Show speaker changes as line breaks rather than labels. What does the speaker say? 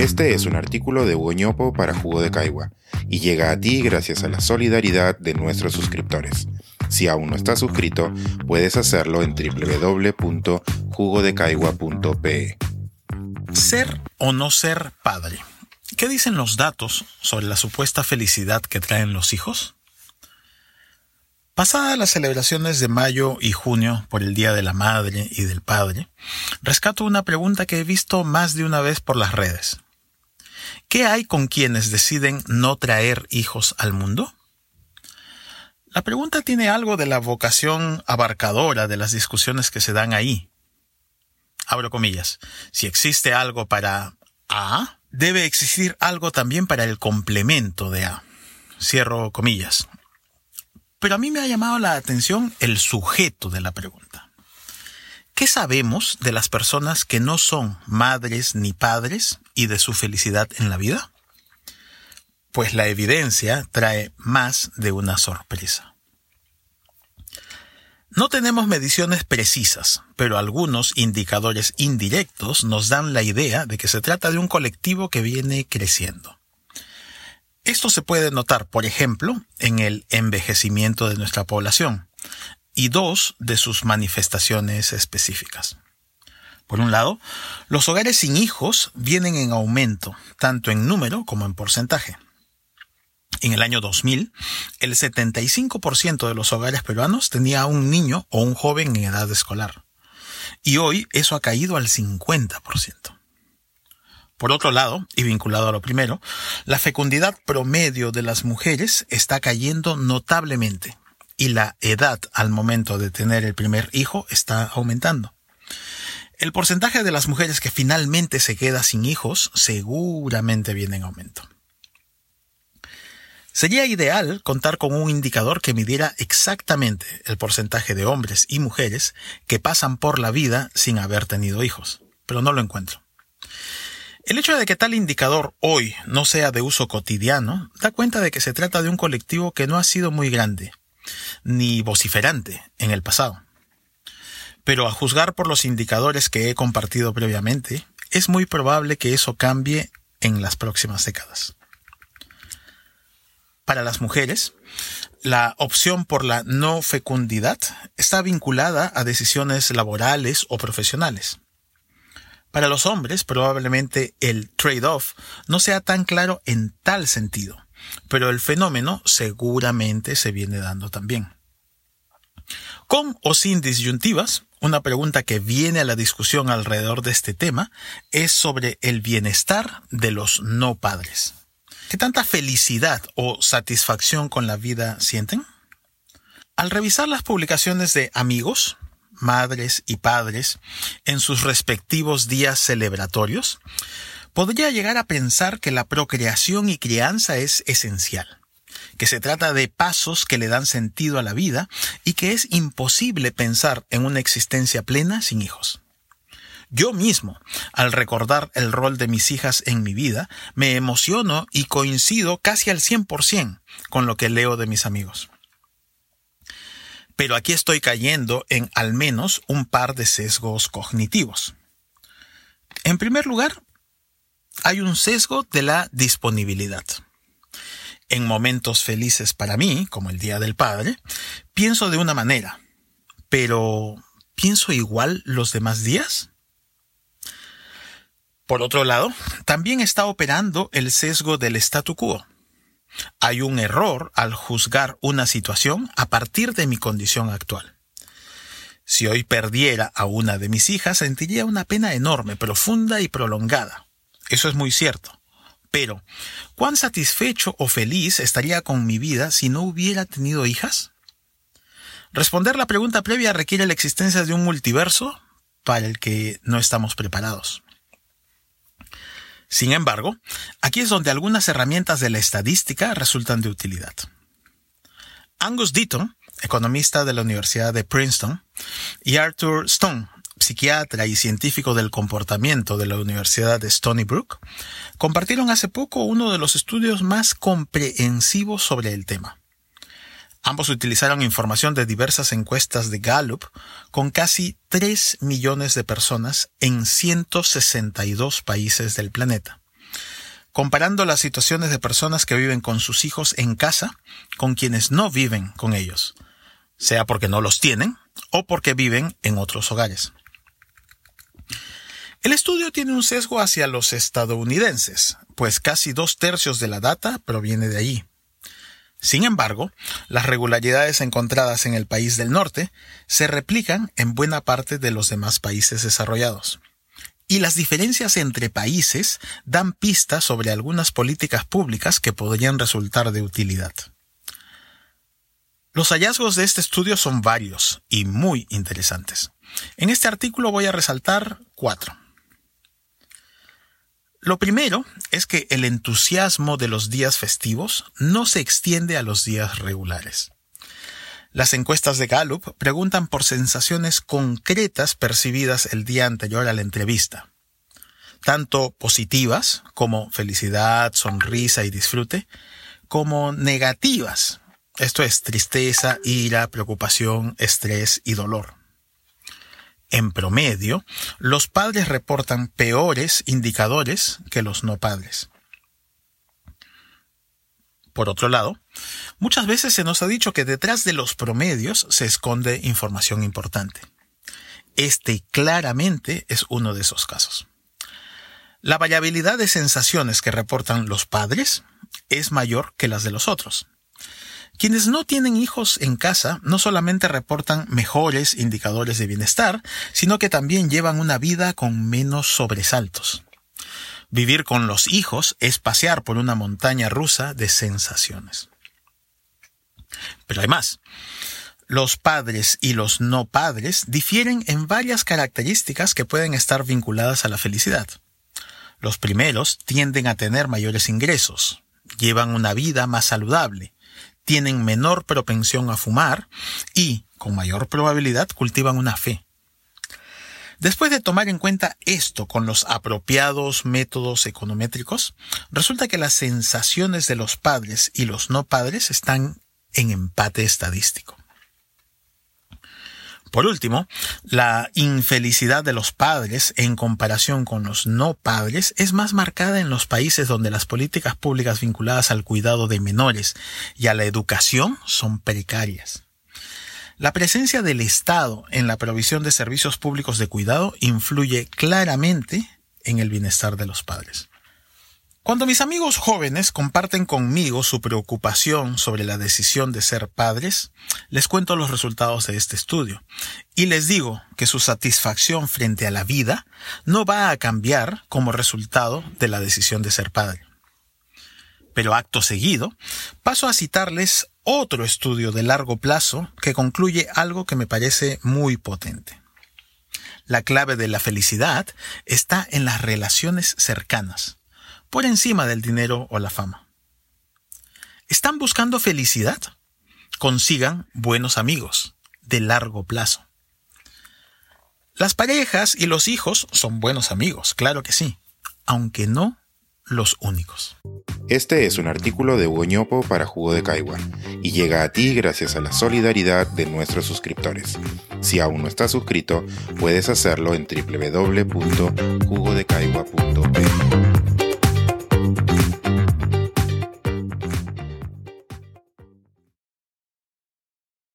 Este es un artículo de Hugo para Jugo de Caigua y llega a ti gracias a la solidaridad de nuestros suscriptores. Si aún no estás suscrito, puedes hacerlo en www.jugodecaigua.pe.
Ser o no ser padre. ¿Qué dicen los datos sobre la supuesta felicidad que traen los hijos? Pasadas las celebraciones de mayo y junio por el Día de la Madre y del Padre, rescato una pregunta que he visto más de una vez por las redes. ¿Qué hay con quienes deciden no traer hijos al mundo? La pregunta tiene algo de la vocación abarcadora de las discusiones que se dan ahí. Abro comillas. Si existe algo para A, debe existir algo también para el complemento de A. Cierro comillas. Pero a mí me ha llamado la atención el sujeto de la pregunta. ¿Qué sabemos de las personas que no son madres ni padres y de su felicidad en la vida? Pues la evidencia trae más de una sorpresa. No tenemos mediciones precisas, pero algunos indicadores indirectos nos dan la idea de que se trata de un colectivo que viene creciendo. Esto se puede notar, por ejemplo, en el envejecimiento de nuestra población y dos de sus manifestaciones específicas. Por un lado, los hogares sin hijos vienen en aumento, tanto en número como en porcentaje. En el año 2000, el 75% de los hogares peruanos tenía un niño o un joven en edad escolar. Y hoy eso ha caído al 50%. Por otro lado, y vinculado a lo primero, la fecundidad promedio de las mujeres está cayendo notablemente y la edad al momento de tener el primer hijo está aumentando. El porcentaje de las mujeres que finalmente se queda sin hijos seguramente viene en aumento. Sería ideal contar con un indicador que midiera exactamente el porcentaje de hombres y mujeres que pasan por la vida sin haber tenido hijos, pero no lo encuentro. El hecho de que tal indicador hoy no sea de uso cotidiano da cuenta de que se trata de un colectivo que no ha sido muy grande, ni vociferante en el pasado. Pero a juzgar por los indicadores que he compartido previamente, es muy probable que eso cambie en las próximas décadas. Para las mujeres, la opción por la no fecundidad está vinculada a decisiones laborales o profesionales. Para los hombres, probablemente el trade-off no sea tan claro en tal sentido, pero el fenómeno seguramente se viene dando también. Con o sin disyuntivas, una pregunta que viene a la discusión alrededor de este tema es sobre el bienestar de los no padres. ¿Qué tanta felicidad o satisfacción con la vida sienten? Al revisar las publicaciones de amigos, madres y padres en sus respectivos días celebratorios, podría llegar a pensar que la procreación y crianza es esencial, que se trata de pasos que le dan sentido a la vida y que es imposible pensar en una existencia plena sin hijos. Yo mismo, al recordar el rol de mis hijas en mi vida, me emociono y coincido casi al 100% con lo que leo de mis amigos pero aquí estoy cayendo en al menos un par de sesgos cognitivos. En primer lugar, hay un sesgo de la disponibilidad. En momentos felices para mí, como el Día del Padre, pienso de una manera, pero ¿pienso igual los demás días? Por otro lado, también está operando el sesgo del statu quo. Hay un error al juzgar una situación a partir de mi condición actual. Si hoy perdiera a una de mis hijas, sentiría una pena enorme, profunda y prolongada. Eso es muy cierto. Pero, ¿cuán satisfecho o feliz estaría con mi vida si no hubiera tenido hijas? Responder la pregunta previa requiere la existencia de un multiverso para el que no estamos preparados. Sin embargo, aquí es donde algunas herramientas de la estadística resultan de utilidad. Angus Deaton, economista de la Universidad de Princeton, y Arthur Stone, psiquiatra y científico del comportamiento de la Universidad de Stony Brook, compartieron hace poco uno de los estudios más comprehensivos sobre el tema. Ambos utilizaron información de diversas encuestas de Gallup con casi 3 millones de personas en 162 países del planeta, comparando las situaciones de personas que viven con sus hijos en casa con quienes no viven con ellos, sea porque no los tienen o porque viven en otros hogares. El estudio tiene un sesgo hacia los estadounidenses, pues casi dos tercios de la data proviene de allí. Sin embargo, las regularidades encontradas en el país del norte se replican en buena parte de los demás países desarrollados. Y las diferencias entre países dan pistas sobre algunas políticas públicas que podrían resultar de utilidad. Los hallazgos de este estudio son varios y muy interesantes. En este artículo voy a resaltar cuatro. Lo primero es que el entusiasmo de los días festivos no se extiende a los días regulares. Las encuestas de Gallup preguntan por sensaciones concretas percibidas el día anterior a la entrevista, tanto positivas como felicidad, sonrisa y disfrute, como negativas, esto es tristeza, ira, preocupación, estrés y dolor. En promedio, los padres reportan peores indicadores que los no padres. Por otro lado, muchas veces se nos ha dicho que detrás de los promedios se esconde información importante. Este claramente es uno de esos casos. La variabilidad de sensaciones que reportan los padres es mayor que las de los otros. Quienes no tienen hijos en casa no solamente reportan mejores indicadores de bienestar, sino que también llevan una vida con menos sobresaltos. Vivir con los hijos es pasear por una montaña rusa de sensaciones. Pero además, los padres y los no padres difieren en varias características que pueden estar vinculadas a la felicidad. Los primeros tienden a tener mayores ingresos, llevan una vida más saludable, tienen menor propensión a fumar y, con mayor probabilidad, cultivan una fe. Después de tomar en cuenta esto con los apropiados métodos econométricos, resulta que las sensaciones de los padres y los no padres están en empate estadístico. Por último, la infelicidad de los padres en comparación con los no padres es más marcada en los países donde las políticas públicas vinculadas al cuidado de menores y a la educación son precarias. La presencia del Estado en la provisión de servicios públicos de cuidado influye claramente en el bienestar de los padres. Cuando mis amigos jóvenes comparten conmigo su preocupación sobre la decisión de ser padres, les cuento los resultados de este estudio y les digo que su satisfacción frente a la vida no va a cambiar como resultado de la decisión de ser padre. Pero acto seguido, paso a citarles otro estudio de largo plazo que concluye algo que me parece muy potente. La clave de la felicidad está en las relaciones cercanas por encima del dinero o la fama. ¿Están buscando felicidad? Consigan buenos amigos de largo plazo. Las parejas y los hijos son buenos amigos, claro que sí, aunque no los únicos.
Este es un artículo de Hugo para Jugo de Caigua y llega a ti gracias a la solidaridad de nuestros suscriptores. Si aún no estás suscrito, puedes hacerlo en www.jugodecaigua.p.